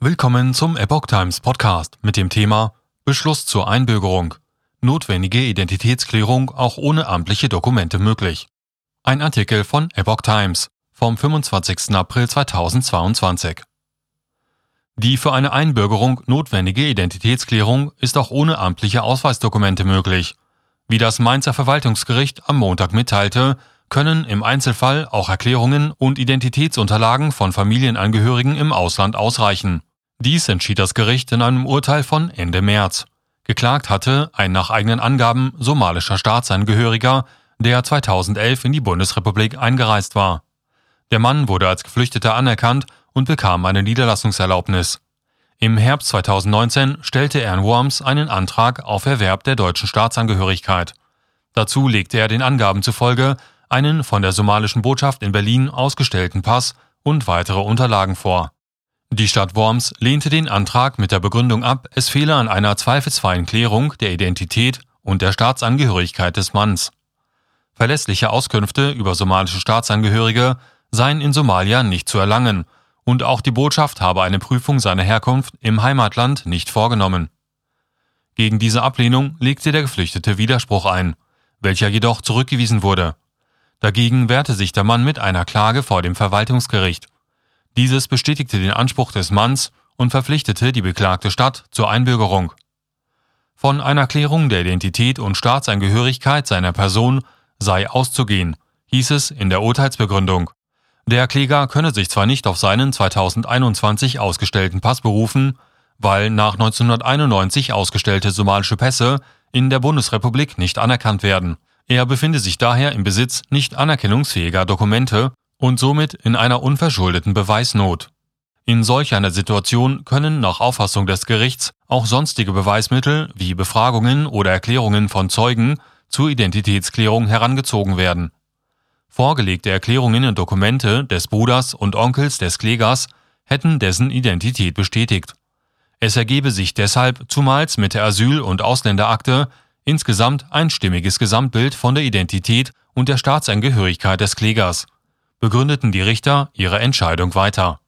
Willkommen zum Epoch Times Podcast mit dem Thema Beschluss zur Einbürgerung. Notwendige Identitätsklärung auch ohne amtliche Dokumente möglich. Ein Artikel von Epoch Times vom 25. April 2022. Die für eine Einbürgerung notwendige Identitätsklärung ist auch ohne amtliche Ausweisdokumente möglich. Wie das Mainzer Verwaltungsgericht am Montag mitteilte, können im Einzelfall auch Erklärungen und Identitätsunterlagen von Familienangehörigen im Ausland ausreichen. Dies entschied das Gericht in einem Urteil von Ende März. Geklagt hatte ein nach eigenen Angaben somalischer Staatsangehöriger, der 2011 in die Bundesrepublik eingereist war. Der Mann wurde als Geflüchteter anerkannt und bekam eine Niederlassungserlaubnis. Im Herbst 2019 stellte er in Worms einen Antrag auf Erwerb der deutschen Staatsangehörigkeit. Dazu legte er den Angaben zufolge einen von der somalischen Botschaft in Berlin ausgestellten Pass und weitere Unterlagen vor. Die Stadt Worms lehnte den Antrag mit der Begründung ab, es fehle an einer zweifelsfreien Klärung der Identität und der Staatsangehörigkeit des Manns. Verlässliche Auskünfte über somalische Staatsangehörige seien in Somalia nicht zu erlangen, und auch die Botschaft habe eine Prüfung seiner Herkunft im Heimatland nicht vorgenommen. Gegen diese Ablehnung legte der Geflüchtete Widerspruch ein, welcher jedoch zurückgewiesen wurde. Dagegen wehrte sich der Mann mit einer Klage vor dem Verwaltungsgericht dieses bestätigte den Anspruch des Manns und verpflichtete die beklagte Stadt zur Einbürgerung. Von einer Klärung der Identität und Staatsangehörigkeit seiner Person sei auszugehen, hieß es in der Urteilsbegründung. Der Kläger könne sich zwar nicht auf seinen 2021 ausgestellten Pass berufen, weil nach 1991 ausgestellte somalische Pässe in der Bundesrepublik nicht anerkannt werden. Er befinde sich daher im Besitz nicht anerkennungsfähiger Dokumente und somit in einer unverschuldeten Beweisnot. In solch einer Situation können nach Auffassung des Gerichts auch sonstige Beweismittel wie Befragungen oder Erklärungen von Zeugen zur Identitätsklärung herangezogen werden. Vorgelegte Erklärungen und Dokumente des Bruders und Onkels des Klägers hätten dessen Identität bestätigt. Es ergebe sich deshalb zumals mit der Asyl- und Ausländerakte insgesamt ein stimmiges Gesamtbild von der Identität und der Staatsangehörigkeit des Klägers begründeten die Richter ihre Entscheidung weiter